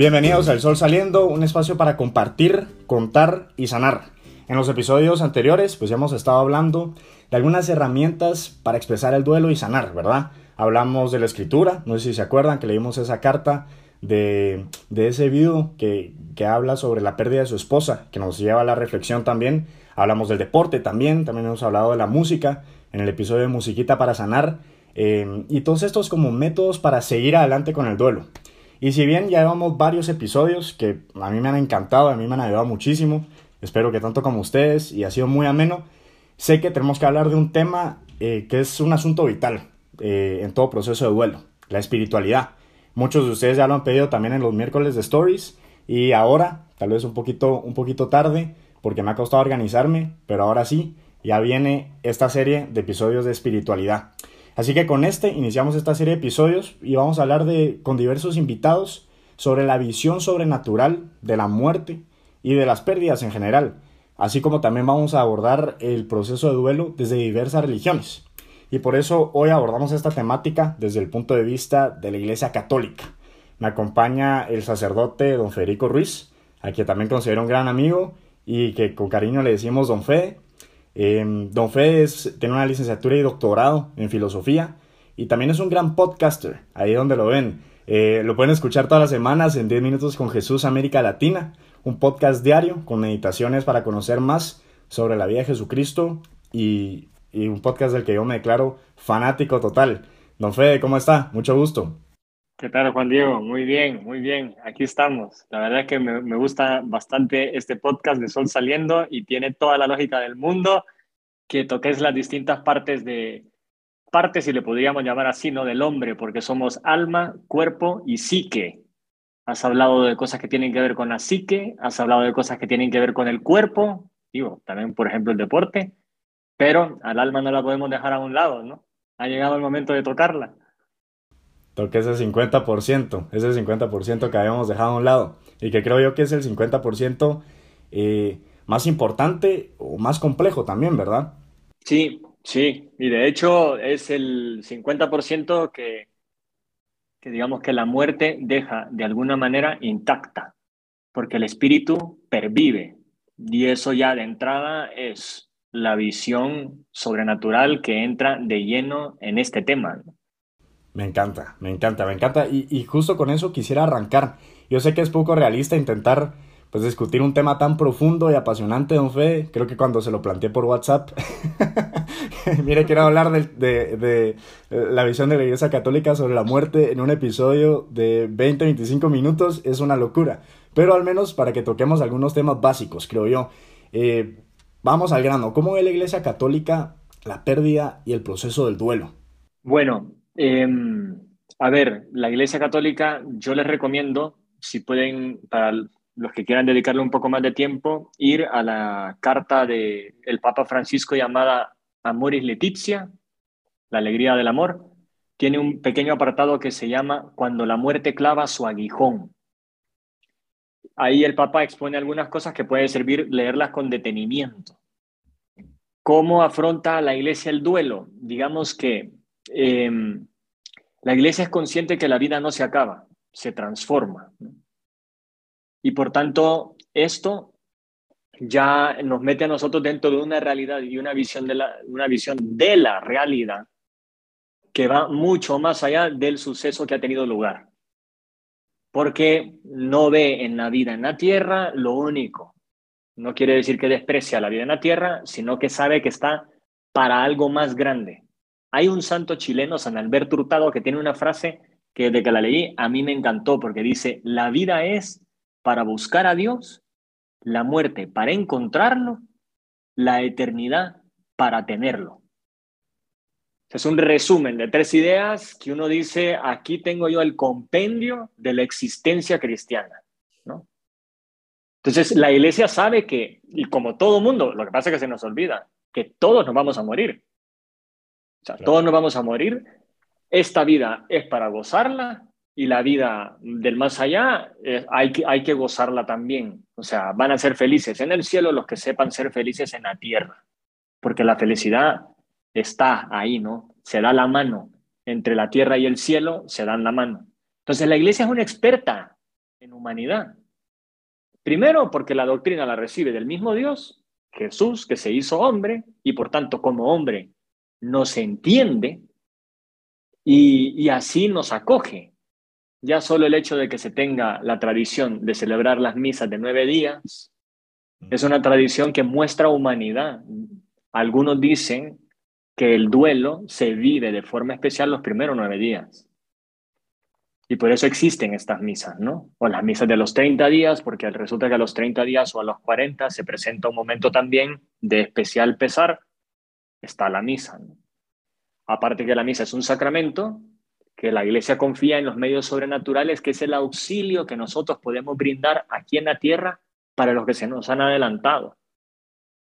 Bienvenidos al Sol Saliendo, un espacio para compartir, contar y sanar. En los episodios anteriores, pues ya hemos estado hablando de algunas herramientas para expresar el duelo y sanar, ¿verdad? Hablamos de la escritura, no sé si se acuerdan que leímos esa carta de, ese video que, que habla sobre la pérdida de su esposa, que nos lleva a la reflexión también. Hablamos del deporte también, también hemos hablado de la música en el episodio de Musiquita para Sanar. Eh, y todos estos como métodos para seguir adelante con el duelo. Y si bien ya llevamos varios episodios que a mí me han encantado, a mí me han ayudado muchísimo, espero que tanto como ustedes, y ha sido muy ameno, sé que tenemos que hablar de un tema eh, que es un asunto vital eh, en todo proceso de duelo, la espiritualidad. Muchos de ustedes ya lo han pedido también en los miércoles de Stories, y ahora, tal vez un poquito, un poquito tarde, porque me ha costado organizarme, pero ahora sí, ya viene esta serie de episodios de espiritualidad. Así que con este iniciamos esta serie de episodios y vamos a hablar de, con diversos invitados sobre la visión sobrenatural de la muerte y de las pérdidas en general, así como también vamos a abordar el proceso de duelo desde diversas religiones. Y por eso hoy abordamos esta temática desde el punto de vista de la Iglesia Católica. Me acompaña el sacerdote don Federico Ruiz, a quien también considero un gran amigo y que con cariño le decimos don Fede. Em, don Fede tiene una licenciatura y doctorado en filosofía y también es un gran podcaster, ahí donde lo ven. Eh, lo pueden escuchar todas las semanas en 10 minutos con Jesús América Latina, un podcast diario con meditaciones para conocer más sobre la vida de Jesucristo y, y un podcast del que yo me declaro fanático total. Don Fede, ¿cómo está? Mucho gusto. ¿Qué tal, Juan Diego? Muy bien, muy bien. Aquí estamos. La verdad es que me, gusta bastante este podcast de Sol Saliendo y tiene toda la lógica del mundo que toques las distintas partes de partes, si le podríamos llamar así, ¿no? Del hombre, porque somos alma, cuerpo y psique. Has hablado de cosas que tienen que ver con la psique, has hablado de cosas que tienen que ver con el cuerpo, digo, también, por ejemplo, el deporte, pero al alma no la podemos dejar a un lado, ¿no? Ha llegado el momento de tocarla toque ese 50%, ese 50% que habíamos dejado a un lado y que creo yo que es el 50% eh, más importante o más complejo también, ¿verdad? Sí, sí, y de hecho es el 50% que, que digamos que la muerte deja de alguna manera intacta, porque el espíritu pervive y eso ya de entrada es la visión sobrenatural que entra de lleno en este tema. Me encanta, me encanta, me encanta. Y, justo con eso quisiera arrancar. Yo sé que es poco realista intentar pues discutir un tema tan profundo y apasionante, don Fe. Creo que cuando se lo planteé por WhatsApp, mire, quiero hablar de, de, de, eh, la visión de la Iglesia Católica sobre la muerte en un episodio de 20-25 minutos. Es una locura. Pero al menos para que toquemos algunos temas básicos, creo yo. Eh, vamos al grano. ¿Cómo ve la Iglesia Católica la pérdida y el proceso del duelo? Bueno, Em, a ver, la Iglesia Católica, yo les recomiendo, si pueden, para los que quieran dedicarle un poco más de tiempo, ir a la carta del el Papa Francisco llamada Amoris Letizia, la alegría del amor. Tiene un pequeño apartado que se llama Cuando la muerte clava su aguijón. Ahí el Papa expone algunas cosas que puede servir leerlas con detenimiento. ¿Cómo afronta la Iglesia el duelo? Digamos que Em, la iglesia es consciente que la vida no se acaba, se transforma. Y por tanto, esto ya nos mete a nosotros dentro de una realidad y una visión de la, una visión de la realidad que va mucho más allá del suceso que ha tenido lugar. Porque no ve en la vida en la tierra lo único. No quiere decir que desprecia la vida en la tierra, sino que sabe que está para algo más grande. Hay un santo chileno, San Alberto Hurtado, que tiene una frase que desde que la leí a mí me encantó porque dice, la vida es para buscar a Dios, la muerte para encontrarlo, la eternidad para tenerlo. Es un resumen de tres ideas que uno dice, aquí tengo yo el compendio de la existencia cristiana. ¿no? Entonces, la iglesia sabe que, y como todo mundo, lo que pasa es que se nos olvida, que todos nos vamos a morir. O sea, todos nos vamos a morir. Esta vida es para gozarla y la vida del más allá eh, hay, que, hay que gozarla también. O sea, van a ser felices en el cielo los que sepan ser felices en la tierra, porque la felicidad está ahí, ¿no? se da la mano. Entre la tierra y el cielo se dan la mano. Entonces la iglesia es una experta en humanidad. Primero porque la doctrina la recibe del mismo Dios, Jesús, que se hizo hombre y por tanto como hombre nos entiende y, así nos acoge. Ya solo el hecho de que se tenga la tradición de celebrar las misas de nueve días es una tradición que muestra humanidad. Algunos dicen que el duelo se vive de forma especial los primeros nueve días. Y por eso existen estas misas, ¿no? O las misas de los 30 días, porque resulta que a los 30 días o a los 40 se presenta un momento también de especial pesar, está la misa. ¿no? Aparte que la misa es un sacramento, que la iglesia confía en los medios sobrenaturales, que es el auxilio que nosotros podemos brindar aquí en la tierra para los que se nos han adelantado.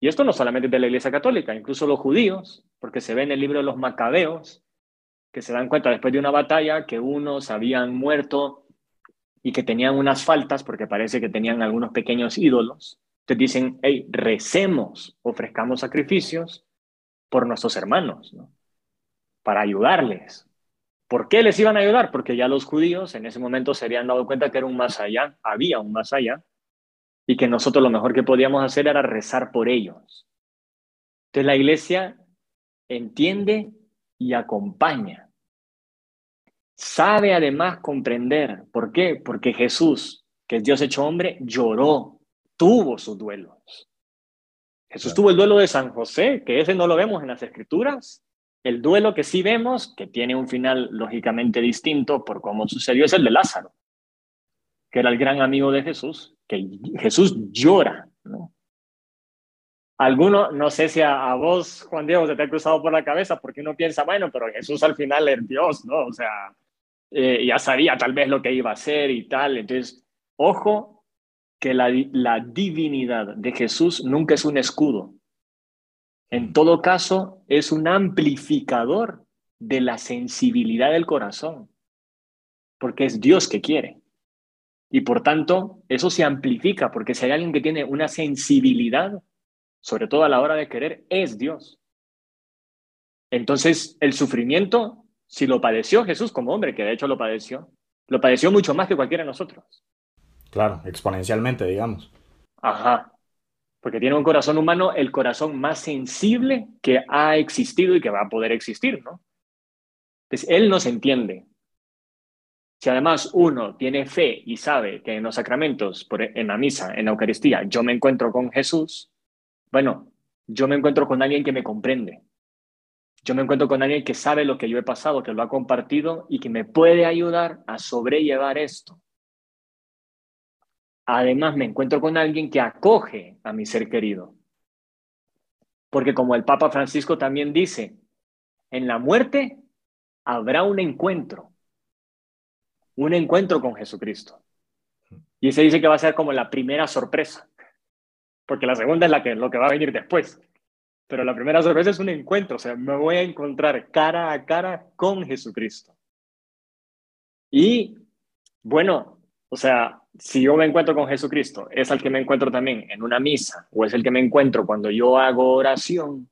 Y esto no solamente de la iglesia católica, incluso los judíos, porque se ve en el libro de los macabeos, que se dan cuenta después de una batalla que unos habían muerto y que tenían unas faltas, porque parece que tenían algunos pequeños ídolos. Entonces dicen, hey, recemos, ofrezcamos sacrificios por nuestros hermanos, ¿no? para ayudarles, ¿Por qué les iban a ayudar? Porque ya los judíos en ese momento se habían dado cuenta que era un más allá, había un más allá, y que nosotros lo mejor que podíamos hacer era rezar por ellos. Entonces la iglesia entiende y acompaña. Sabe además comprender. ¿Por qué? Porque Jesús, que es Dios hecho hombre, lloró, tuvo sus duelos. Jesús tuvo el duelo de San José, que ese no lo vemos en las escrituras, el duelo que sí vemos, que tiene un final lógicamente distinto por cómo sucedió, es el de Lázaro, que era el gran amigo de Jesús, que Jesús llora. ¿no? Alguno, no sé si a, vos, Juan Diego, se te ha cruzado por la cabeza porque uno piensa, bueno, pero Jesús al final es Dios, ¿no? O sea, eh, ya sabía tal vez lo que iba a hacer y tal. Entonces, ojo que la, la divinidad de Jesús nunca es un escudo, en todo caso, es un amplificador de la sensibilidad del corazón, porque es Dios que quiere. Y por tanto, eso se amplifica, porque si hay alguien que tiene una sensibilidad, sobre todo a la hora de querer, es Dios. Entonces, el sufrimiento, si lo padeció Jesús como hombre, que de hecho lo padeció, lo padeció mucho más que cualquiera de nosotros. Claro, exponencialmente, digamos. Ajá porque tiene un corazón humano, el corazón más sensible que ha existido y que va a poder existir, ¿no? Entonces, Él nos entiende. Si además uno tiene fe y sabe que en los sacramentos, e, en la misa, en la Eucaristía, yo me encuentro con Jesús, bueno, yo me encuentro con alguien que me comprende. Yo me encuentro con alguien que sabe lo que yo he pasado, que lo ha compartido y que me puede ayudar a sobrellevar esto. Además, me encuentro con alguien que acoge a mi ser querido. Porque como el Papa Francisco también dice, en la muerte habrá un encuentro, un encuentro con Jesucristo. Y se dice que va a ser como la primera sorpresa, porque la segunda es la que, lo que va a venir después. Pero la primera sorpresa es un encuentro, o sea, me voy a encontrar cara a cara con Jesucristo. Y bueno, o sea, si yo me encuentro con Jesucristo, es el que me encuentro también en una misa o es el que me encuentro cuando yo hago oración,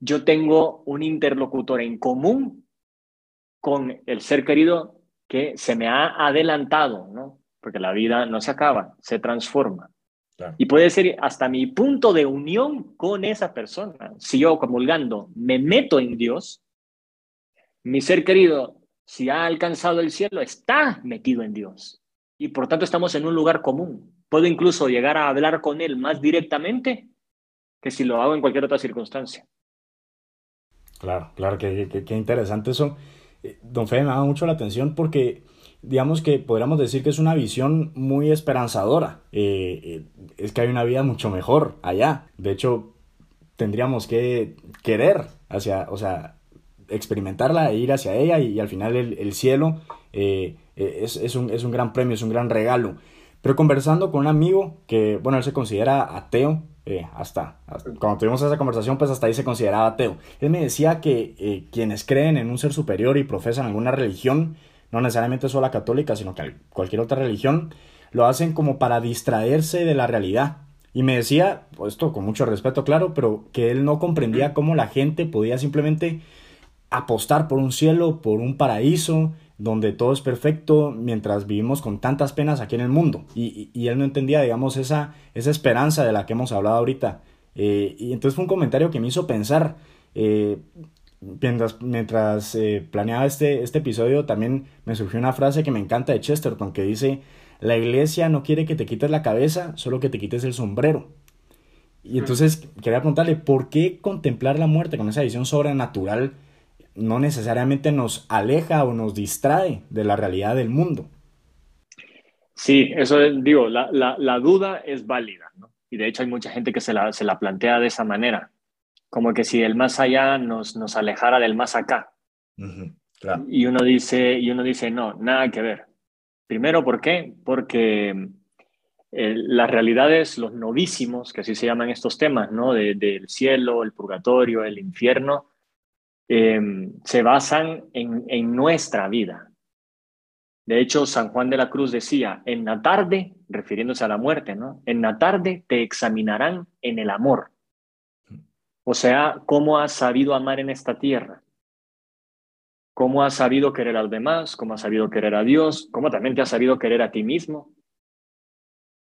yo tengo un interlocutor en común con el ser querido que se me ha adelantado, ¿no? Porque la vida no se acaba, se transforma. Y puede ser hasta mi punto de unión con esa persona. Si yo comulgando me meto en Dios, mi ser querido, si ha alcanzado el cielo, está metido en Dios y por tanto estamos en un lugar común. Puedo incluso llegar a hablar con él más directamente que si lo hago en cualquier otra circunstancia. Claro, claro, qué, interesante eso. Eh, don Fede me da mucho la atención porque digamos que podríamos decir que es una visión muy esperanzadora. Eh, eh, es que hay una vida mucho mejor allá. De hecho, tendríamos que querer hacia, o sea, experimentarla e ir hacia ella y, al final el, cielo eh, es, un, es un gran premio, es un gran regalo. Pero conversando con un amigo que, bueno, él se considera ateo, eh, hasta, cuando tuvimos esa conversación, pues hasta ahí se consideraba ateo. Él me decía que eh, quienes creen en un ser superior y profesan alguna religión, no necesariamente solo la católica, sino que cualquier otra religión, lo hacen como para distraerse de la realidad. Y me decía, esto con mucho respeto, claro, pero que él no comprendía cómo la gente podía simplemente apostar por un cielo, por un paraíso, donde todo es perfecto mientras vivimos con tantas penas aquí en el mundo. Y, él no entendía, digamos, esa, esa esperanza de la que hemos hablado ahorita. Eh, y entonces fue un comentario que me hizo pensar. Eh, mientras, mientras eh, planeaba este, este episodio, también me surgió una frase que me encanta de Chesterton, que dice, la iglesia no quiere que te quites la cabeza, solo que te quites el sombrero. Y entonces quería preguntarle, ¿por qué contemplar la muerte con esa visión sobrenatural no necesariamente nos aleja o nos distrae de la realidad del mundo? Sí, eso digo, la, la, duda es válida, ¿no? Y de hecho hay mucha gente que se la, se la plantea de esa manera, como que si el más allá nos, nos alejara del más acá. Y uno dice, y uno dice, no, nada que ver. Primero, ¿por qué? Porque eh, las realidades, los novísimos, que así se llaman estos temas, ¿no? del cielo, el purgatorio, el infierno, em, se basan en, en nuestra vida. De hecho, San Juan de la Cruz decía, en la tarde, refiriéndose a la muerte, ¿no? En la tarde te examinarán en el amor. O sea, cómo has sabido amar en esta tierra. Cómo has sabido querer a los demás, cómo has sabido querer a Dios, cómo también te has sabido querer a ti mismo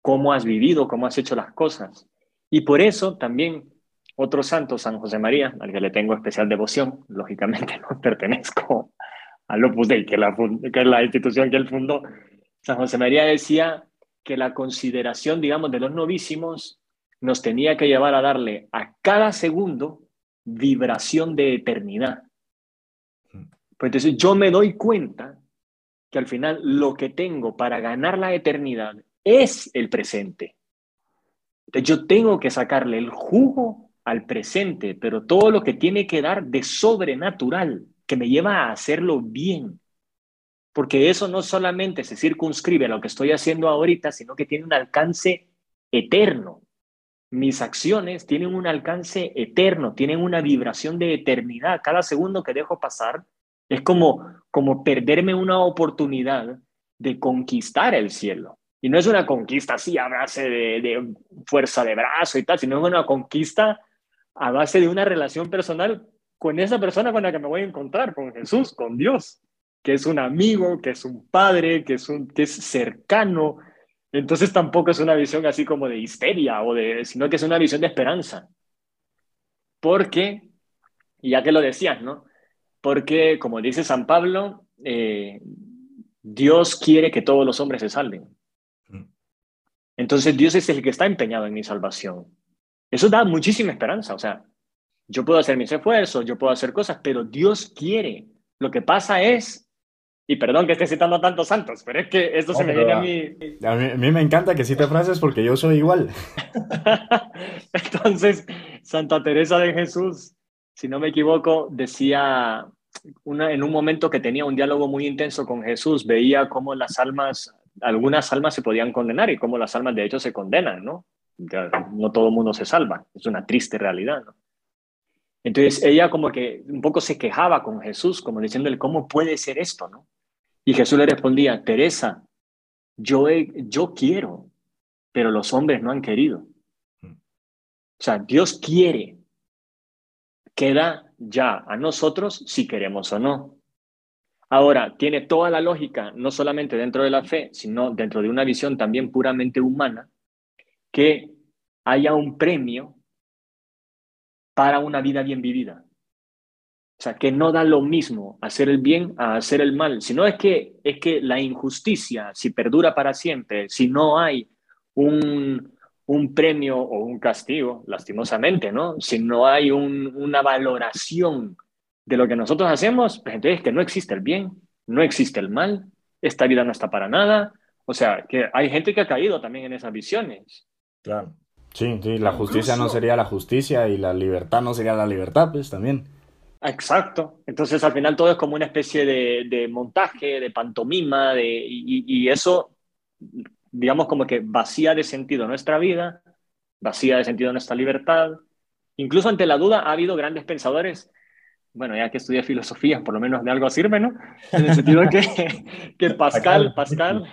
cómo has vivido, cómo has hecho las cosas. Y por eso también otro santo, San José María, al que le tengo especial devoción, lógicamente no pertenezco al Opus Dei, que, que es la institución que él fundó, San José María decía que la consideración, digamos, de los novísimos nos tenía que llevar a darle a cada segundo vibración de eternidad. Pues entonces yo me doy cuenta que al final lo que tengo para ganar la eternidad es el presente. yo tengo que sacarle el jugo al presente, pero todo lo que tiene que dar de sobrenatural, que me lleva a hacerlo bien. Porque eso no solamente se circunscribe a lo que estoy haciendo ahorita, sino que tiene un alcance eterno. Mis acciones tienen un alcance eterno, tienen una vibración de eternidad. Cada segundo que dejo pasar es como, como perderme una oportunidad de conquistar el cielo. Y no es una conquista así a base de, fuerza de brazo y tal, sino es una conquista a base de una relación personal con esa persona con la que me voy a encontrar, con Jesús, con Dios, que es un amigo, que es un padre, que es, un, que es cercano. Entonces tampoco es una visión así como de histeria, o de, sino que es una visión de esperanza. Porque, ya que lo decías, ¿no? Porque, como dice San Pablo, eh, Dios quiere que todos los hombres se salven. Entonces Dios es el que está empeñado en mi salvación. Eso da muchísima esperanza. O sea, yo puedo hacer mis esfuerzos, yo puedo hacer cosas, pero Dios quiere. Lo que pasa es, y perdón que esté citando a tantos santos, pero es que esto se me viene a mí. A mí, me encanta que cite frases porque yo soy igual. Entonces, Santa Teresa de Jesús, si no me equivoco, decía una, en un momento que tenía un diálogo muy intenso con Jesús, veía cómo las almas algunas almas se podían condenar y como las almas de hecho se condenan, ¿no? No todo el mundo se salva, es una triste realidad, ¿no? Entonces ella como que un poco se quejaba con Jesús, como diciéndole, ¿cómo puede ser esto, no? Y Jesús le respondía, Teresa, yo, yo quiero, pero los hombres no han querido. O sea, Dios quiere, queda ya a nosotros si queremos o no. Ahora, tiene toda la lógica, no solamente dentro de la fe, sino dentro de una visión también puramente humana, que haya un premio para una vida bien vivida. O sea, que no da lo mismo hacer el bien a hacer el mal, sino es que, es que la injusticia, si perdura para siempre, si no hay un, un premio o un castigo, lastimosamente, ¿no? Si no hay una valoración de lo que nosotros hacemos, pues entonces que no existe el bien, no existe el mal, esta vida no está para nada. O sea, que hay gente que ha caído también en esas visiones. Claro. Sí, sí, la justicia no sería la justicia y la libertad no sería la libertad, pues también. Exacto. Entonces al final todo es como una especie de, montaje, de pantomima, de, y, y, eso, digamos, como que vacía de sentido nuestra vida, vacía de sentido nuestra libertad. Incluso ante la duda ha habido grandes pensadores bueno, ya que estudié filosofía, por lo menos de algo sirve, ¿no? En el sentido que, que Pascal, Pascal,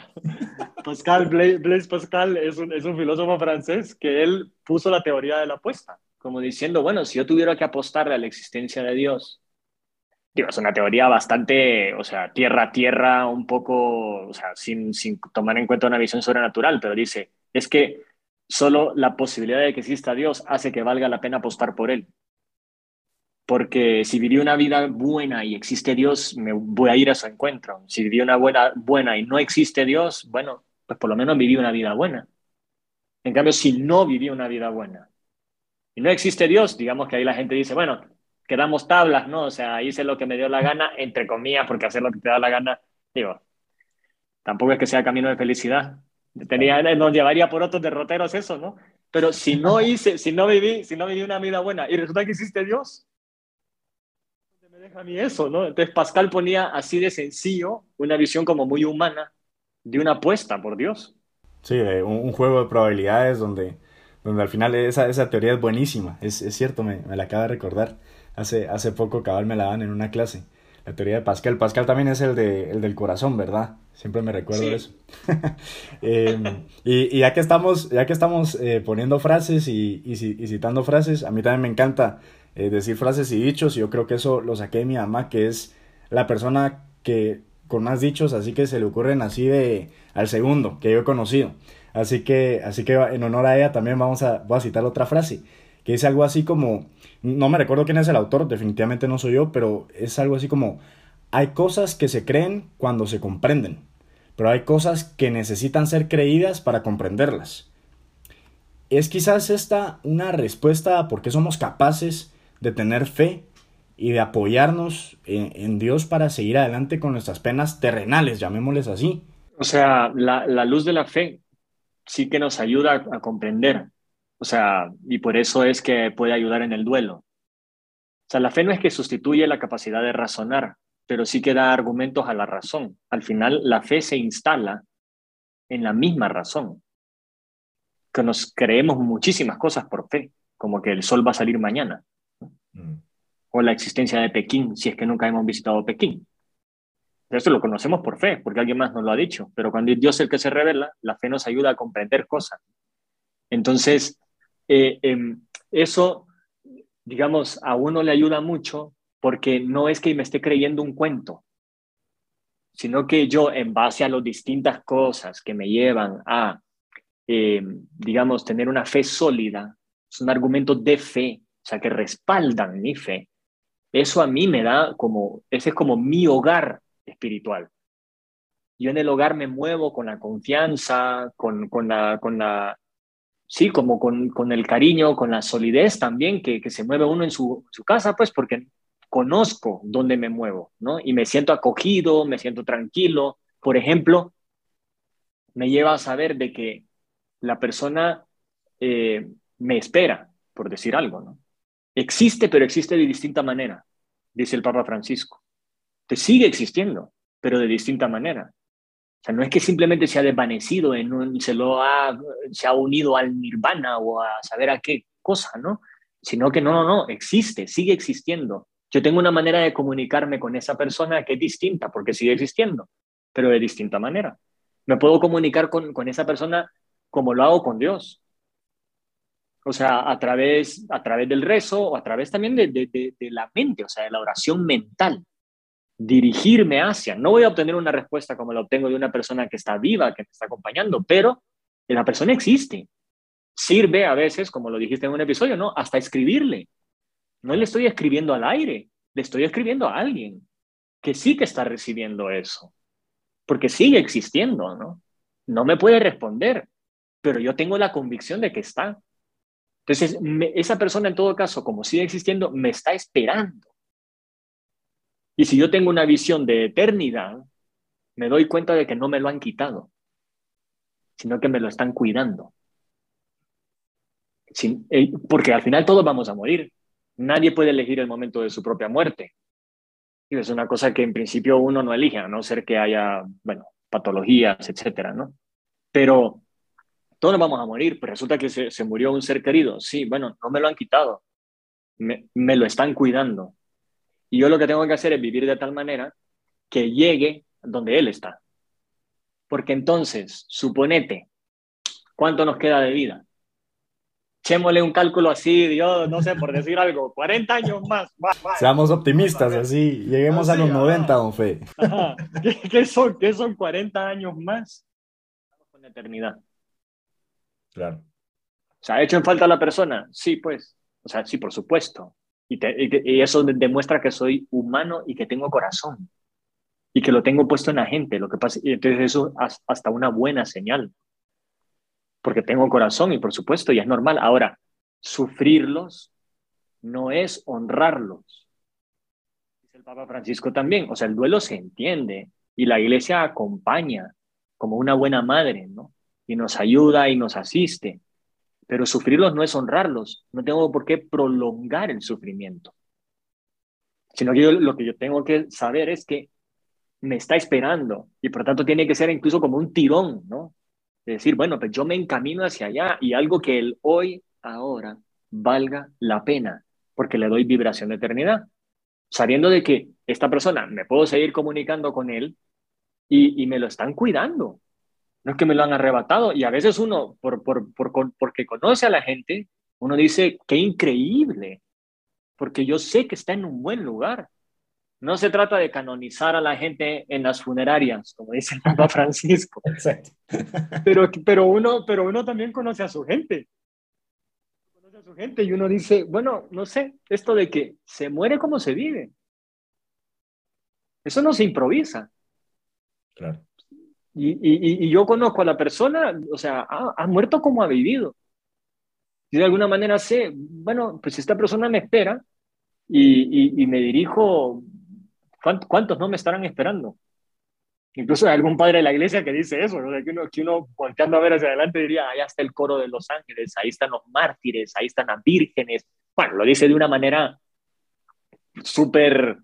Pascal, Blaise Pascal es un, es un filósofo francés que él puso la teoría de la apuesta, como diciendo, bueno, si yo tuviera que apostarle a la existencia de Dios, digo, es una teoría bastante, o sea, tierra a tierra, un poco, o sea, sin, sin tomar en cuenta una visión sobrenatural, pero dice, es que solo la posibilidad de que exista Dios hace que valga la pena apostar por él. Porque si viví una vida buena y existe Dios, me voy a ir a su encuentro. Si viví una buena, buena y no existe Dios, bueno, pues por lo menos viví una vida buena. En cambio, si no viví una vida buena y no existe Dios, digamos que ahí la gente dice, bueno, quedamos tablas, ¿no? O sea, hice lo que me dio la gana, entre comillas, porque hacer lo que te da la gana, digo, tampoco es que sea camino de felicidad. Tenía, nos llevaría por otros derroteros eso, ¿no? Pero si no hice, si no viví, si no viví una vida buena y resulta que existe Dios, me deja a mí eso, ¿no? Entonces Pascal ponía así de sencillo una visión como muy humana de una apuesta por Dios. Sí, de un, juego de probabilidades donde, donde al final esa, esa teoría es buenísima, es, es cierto, me, me la acaba de recordar hace, hace poco cabal me la dan en una clase. La teoría de Pascal. Pascal también es el, de, el del corazón, ¿verdad? Siempre me recuerdo eso. Em, y, ya que estamos, ya que estamos eh, poniendo frases y, y, citando frases, a mí también me encanta eh, decir frases y dichos. Y yo creo que eso lo saqué de mi mamá, que es la persona que con más dichos, así que se le ocurren así de al segundo que yo he conocido. Así que, así que en honor a ella también vamos a, a citar otra frase que dice algo así como, no me recuerdo quién es el autor, definitivamente no soy yo, pero es algo así como, hay cosas que se creen cuando se comprenden, pero hay cosas que necesitan ser creídas para comprenderlas. ¿Es quizás esta una respuesta a por qué somos capaces de tener fe y de apoyarnos en, Dios para seguir adelante con nuestras penas terrenales, llamémosles así? O sea, la, la luz de la fe sí que nos ayuda a comprender o sea, y por eso es que puede ayudar en el duelo. O sea, la fe no es que sustituye la capacidad de razonar, pero sí que da argumentos a la razón. Al final, la fe se instala en la misma razón. Que nos creemos muchísimas cosas por fe, como que el sol va a salir mañana. O la existencia de Pekín, si es que nunca hemos visitado Pekín. Eso lo conocemos por fe, porque alguien más nos lo ha dicho. Pero cuando Dios es el que se revela, la fe nos ayuda a comprender cosas. Entonces, eh, em, eso, digamos, a uno le ayuda mucho porque no es que me esté creyendo un cuento, sino que yo, en base a las distintas cosas que me llevan a, em, digamos, tener una fe sólida, son argumentos de fe, o sea, que respaldan mi fe, eso a mí me da como, ese es como mi hogar espiritual. Yo en el hogar me muevo con la confianza, con, con, la, con, sí, como con, con, el cariño, con la solidez también que, que se mueve uno en su, su, casa, pues porque conozco dónde me muevo, ¿no? Y me siento acogido, me siento tranquilo. Por ejemplo, me lleva a saber de que la persona eh, me espera, por decir algo, ¿no? Existe, pero existe de distinta manera, dice el Papa Francisco. Te sigue existiendo, pero de distinta manera sea, no es que simplemente se ha desvanecido, en un, se, lo ha, se ha unido al nirvana o a saber a qué cosa, ¿no? Sino que no, no, no, existe, sigue existiendo. Yo tengo una manera de comunicarme con esa persona que es distinta, porque sigue existiendo, pero de distinta manera. Me puedo comunicar con, con esa persona como lo hago con Dios. O sea, a través, a través del rezo o a través también de, de, de la mente, o sea, de la oración mental dirigirme hacia. No voy a obtener una respuesta como la obtengo de una persona que está viva, que me está acompañando, pero la persona existe. Sirve a veces, como lo dijiste en un episodio, ¿no? Hasta escribirle. No le estoy escribiendo al aire, le estoy escribiendo a alguien que sí que está recibiendo eso, porque sigue existiendo, ¿no? No me puede responder, pero yo tengo la convicción de que está. Entonces, esa persona en todo caso, como sigue existiendo, me está esperando y si yo tengo una visión de eternidad, me doy cuenta de que no me lo han quitado, sino que me lo están cuidando. Eh, porque al final todos vamos a morir. Nadie puede elegir el momento de su propia muerte. Y es una cosa que en principio uno no elige, a no ser que haya, bueno, patologías, etcétera, ¿no? Pero todos vamos a morir, pero resulta que se, murió un ser querido. Sí, bueno, no me lo han quitado, me, me lo están cuidando. Y yo lo que tengo que hacer es vivir de tal manera que llegue donde Él está. Porque entonces, suponete, ¿cuánto nos queda de vida? echémosle un cálculo así, yo no sé, por decir algo, 40 años más. Seamos optimistas, así, lleguemos a los 90, don Fe. ¿Qué, son, ¿Qué son 40 años más? Con la eternidad. Claro. O sea, ¿ha hecho en falta la persona? Sí, pues. O sea, sí, por supuesto. Y, y, eso demuestra que soy humano y que tengo corazón. Y que lo tengo puesto en la gente. Lo que pasa, y entonces eso es hasta una buena señal porque tengo corazón y por supuesto, y es normal. Ahora, sufrirlos no es honrarlos. Dice el Papa Francisco también, o sea, el duelo se entiende y la iglesia acompaña como una buena madre, ¿no? Y nos ayuda y nos asiste. Pero sufrirlos no es honrarlos, no tengo por qué prolongar el sufrimiento. Sino que lo que yo tengo que saber es que me está esperando y por tanto tiene que ser incluso como un tirón, ¿no? de decir, bueno, pues yo me encamino hacia allá y algo que el hoy, ahora, valga la pena, porque le doy vibración de eternidad, sabiendo de que esta persona, me puedo seguir comunicando con él y, me lo están cuidando. No es que me lo han arrebatado y a veces uno, por, por, por, porque conoce a la gente, uno dice, qué increíble, porque yo sé que está en un buen lugar. No se trata de canonizar a la gente en las funerarias, como dice el Papa Francisco. Pero, pero, uno, pero uno también conoce a su gente. Conoce a su gente y uno dice, bueno, no sé, esto de que se muere como se vive. Eso no se improvisa. Claro. Y, y, yo conozco a la persona, o sea, ha, muerto como ha vivido. Y de alguna manera sé, bueno, pues esta persona me espera y, y, me dirijo ¿Cuántos no me estarán esperando? Incluso hay algún padre de la iglesia que dice eso, que, uno, que uno volteando a ver hacia adelante diría, ahí está el coro de los ángeles, ahí están los mártires, ahí están las vírgenes. Bueno, lo dice de una manera súper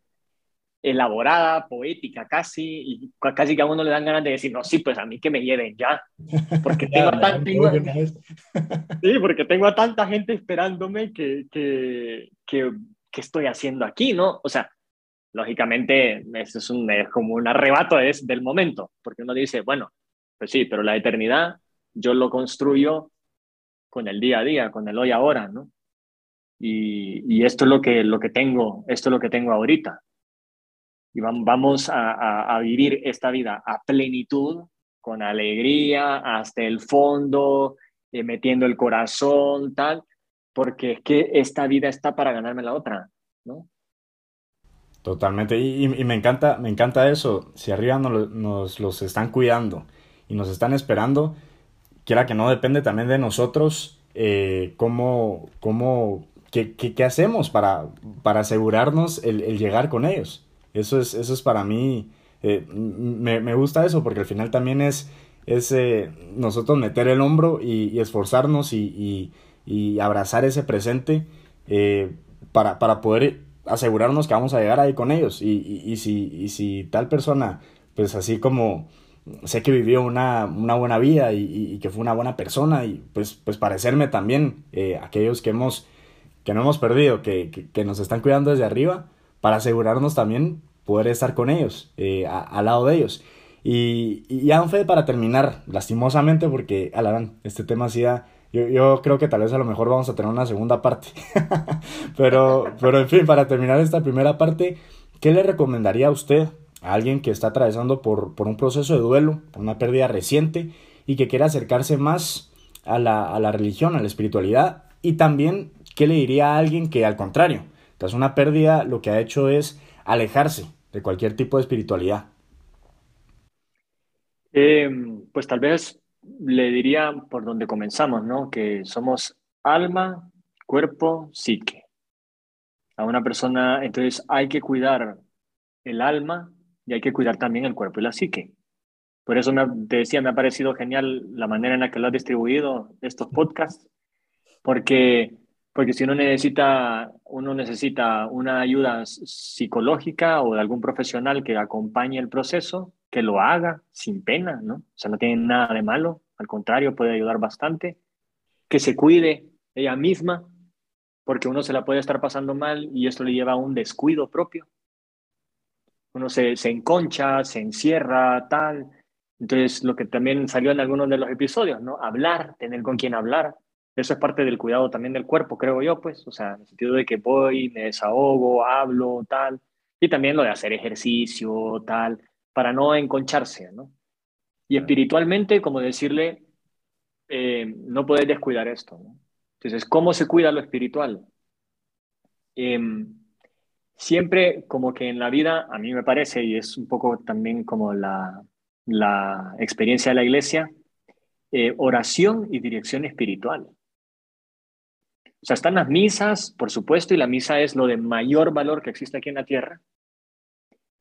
elaborada, poética casi, y casi que a uno le dan ganas de decir, no, sí, pues a mí que me lleven ya, porque tengo, a, tanta, sí, porque tengo a tanta gente esperándome que, que, que, que estoy haciendo aquí, ¿no? O sea, lógicamente eso es, un, como un arrebato es del momento, porque uno dice, bueno, pues sí, pero la eternidad yo lo construyo con el día a día, con el hoy ahora, ¿no? Y, y esto es lo que, lo que tengo, esto es lo que tengo ahorita. Y vamos a, a, vivir esta vida a plenitud, con alegría, hasta el fondo, eh, metiendo el corazón, tal, porque es que esta vida está para ganarme la otra, ¿no? Totalmente, y, me, encanta, me encanta eso, si arriba nos, los están cuidando y nos están esperando, quiera que no depende también de nosotros, eh, cómo, cómo, qué, qué, hacemos para, para asegurarnos el, llegar con ellos. Eso es, eso es para mí, eh, me, me, gusta eso porque al final también es, es eh, nosotros meter el hombro y, esforzarnos y, y, abrazar ese presente para, para poder asegurarnos que vamos a llegar ahí con ellos. Y, si, si tal persona, pues así como sé que vivió una, una buena vida y, que fue una buena persona, y pues, pues parecerme también eh, aquellos que hemos que no hemos perdido, que, que, nos están cuidando desde arriba, para asegurarnos también poder estar con ellos, eh, al lado de ellos. Y, y ya, fe para terminar, lastimosamente, porque, alarán, este tema hacía yo, yo creo que tal vez a lo mejor vamos a tener una segunda parte. pero, pero en fin, para terminar esta primera parte, ¿qué le recomendaría a usted a alguien que está atravesando por, por un proceso de duelo, por una pérdida reciente y que quiera acercarse más a la, a la religión, a la espiritualidad? Y también, ¿qué le diría a alguien que al contrario, tras una pérdida, lo que ha hecho es alejarse de cualquier tipo de espiritualidad? Eh, pues tal vez le diría por donde comenzamos, ¿no? Que somos alma, cuerpo, psique. A una persona, entonces hay que cuidar el alma y hay que cuidar también el cuerpo y la psique. Por eso te decía, me ha parecido genial la manera en la que lo has distribuido estos podcasts, porque, porque si uno necesita, uno necesita una ayuda psicológica o de algún profesional que acompañe el proceso, que lo haga sin pena, ¿no? O sea, no tiene nada de malo, al contrario, puede ayudar bastante. Que se cuide ella misma, porque uno se la puede estar pasando mal y esto le lleva a un descuido propio. Uno se, se enconcha, se encierra, tal. Entonces, lo que también salió en algunos de los episodios, ¿no? Hablar, tener con quién hablar. Eso es parte del cuidado también del cuerpo, creo yo, pues, o sea, en el sentido de que voy, me desahogo, hablo, tal, y también lo de hacer ejercicio, tal, para no enconcharse, ¿no? Y espiritualmente, como decirle, eh, no puedes descuidar esto, ¿no? Entonces, ¿cómo se cuida lo espiritual? Em, siempre como que en la vida, a mí me parece, y es un poco también como la, la experiencia de la iglesia, eh, oración y dirección espiritual. O sea, están las misas, por supuesto, y la misa es lo de mayor valor que existe aquí en la tierra,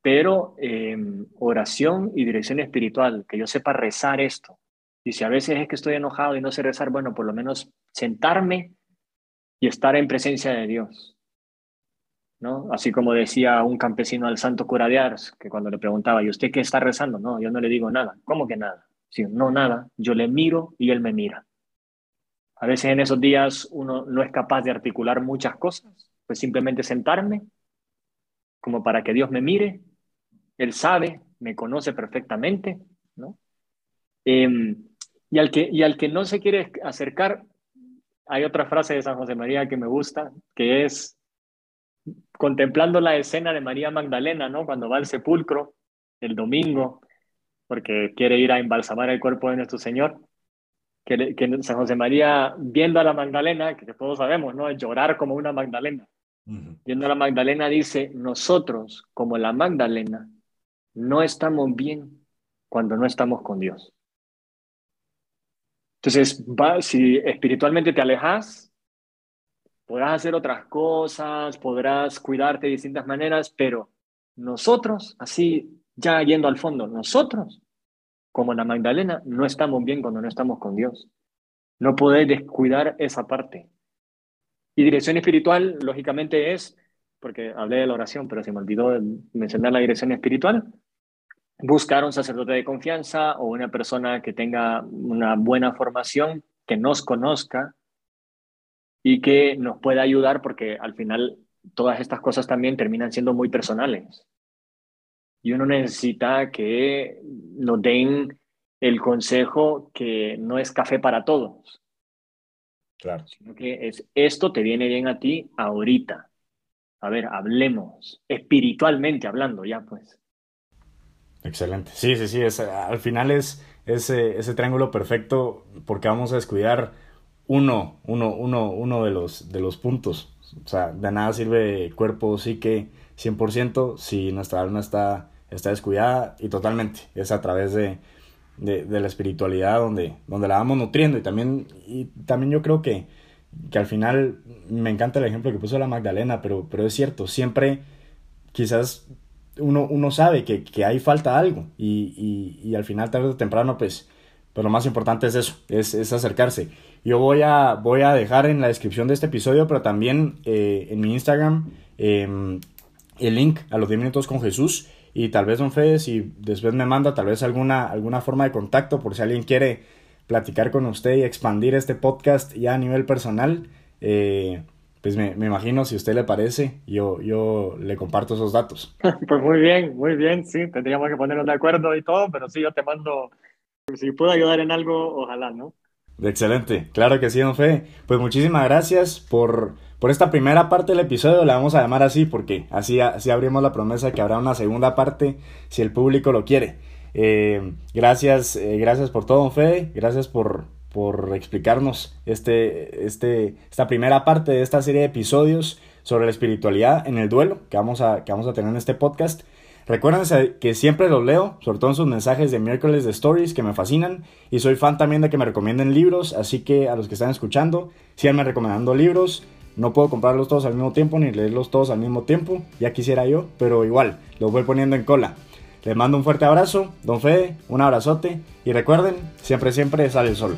pero em, oración y dirección espiritual, que yo sepa rezar esto. Y si a veces es que estoy enojado y no sé rezar, bueno, por lo menos sentarme y estar en presencia de Dios. ¿no? Así como decía un campesino al santo cura de Ars, que cuando le preguntaba, ¿y usted qué está rezando? No, yo no le digo nada. ¿Cómo que nada? Sí, no, nada. Yo le miro y él me mira. A veces en esos días uno no es capaz de articular muchas cosas, pues simplemente sentarme como para que Dios me mire. Él sabe, me conoce perfectamente, ¿no? Em, y, al que, y al que no se quiere acercar, hay otra frase de San José María que me gusta, que es contemplando la escena de María Magdalena, ¿no? Cuando va al sepulcro el domingo, porque quiere ir a embalsamar el cuerpo de nuestro Señor, que, que San José María, viendo a la Magdalena, que todos sabemos, ¿no? Llorar como una Magdalena. Viendo a la Magdalena dice, nosotros, como la Magdalena, no estamos bien cuando no estamos con Dios. Entonces, va, si espiritualmente te alejas, podrás hacer otras cosas, podrás cuidarte de distintas maneras, pero nosotros, así ya yendo al fondo, nosotros, como la Magdalena, no estamos bien cuando no estamos con Dios. No podés descuidar esa parte. Y dirección espiritual, lógicamente, es, porque hablé de la oración, pero se me olvidó mencionar la dirección espiritual, buscar un sacerdote de confianza o una persona que tenga una buena formación, que nos conozca, y que nos pueda ayudar porque al final todas estas cosas también terminan siendo muy personales. Y uno necesita que nos den el consejo que no es café para todos. Claro. Sino que es esto te viene bien a ti ahorita. A ver, hablemos, espiritualmente hablando ya, pues. Excelente. Sí, sí, sí. Es, al final es ese, ese triángulo perfecto porque vamos a descuidar uno, uno, uno, uno de los, de los puntos. O sea, de nada sirve cuerpo, que 100% si nuestra alma está, está descuidada y totalmente. Es a través de, de, la espiritualidad donde, donde la vamos nutriendo. Y también, y también yo creo que, que al final me encanta el ejemplo que puso la Magdalena, pero, pero es cierto, siempre quizás uno, uno sabe que, que hay falta algo y, y, y, al final tarde o temprano pues, pues lo más importante es eso, es, es acercarse. Yo voy a, voy a dejar en la descripción de este episodio, pero también eh, en mi Instagram, em, el link a los 10 minutos con Jesús. Y tal vez, don Fede, si después me manda tal vez alguna, alguna forma de contacto por si alguien quiere platicar con usted y expandir este podcast ya a nivel personal, eh, pues me, me, imagino, si a usted le parece, yo, yo le comparto esos datos. Pues muy bien, muy bien, sí, tendríamos que ponernos de acuerdo y todo, pero sí, yo te mando, si puedo ayudar en algo, ojalá, ¿no? Excelente, claro que sí, don Fe. Pues muchísimas gracias por, por esta primera parte del episodio, la vamos a llamar así porque así, así abrimos la promesa de que habrá una segunda parte si el público lo quiere. Eh, gracias, eh, gracias por todo, don Fe, gracias por, por explicarnos este, este, esta primera parte de esta serie de episodios sobre la espiritualidad en el duelo que vamos a, que vamos a tener en este podcast. Recuerden que siempre los leo, sobre todo en sus mensajes de miércoles de stories que me fascinan y soy fan también de que me recomienden libros, así que a los que están escuchando, síganme recomendando libros. No puedo comprarlos todos al mismo tiempo ni leerlos todos al mismo tiempo, ya quisiera yo, pero igual, los voy poniendo en cola. Les mando un fuerte abrazo, don Fede, un abrazote y recuerden, siempre, siempre sale el sol.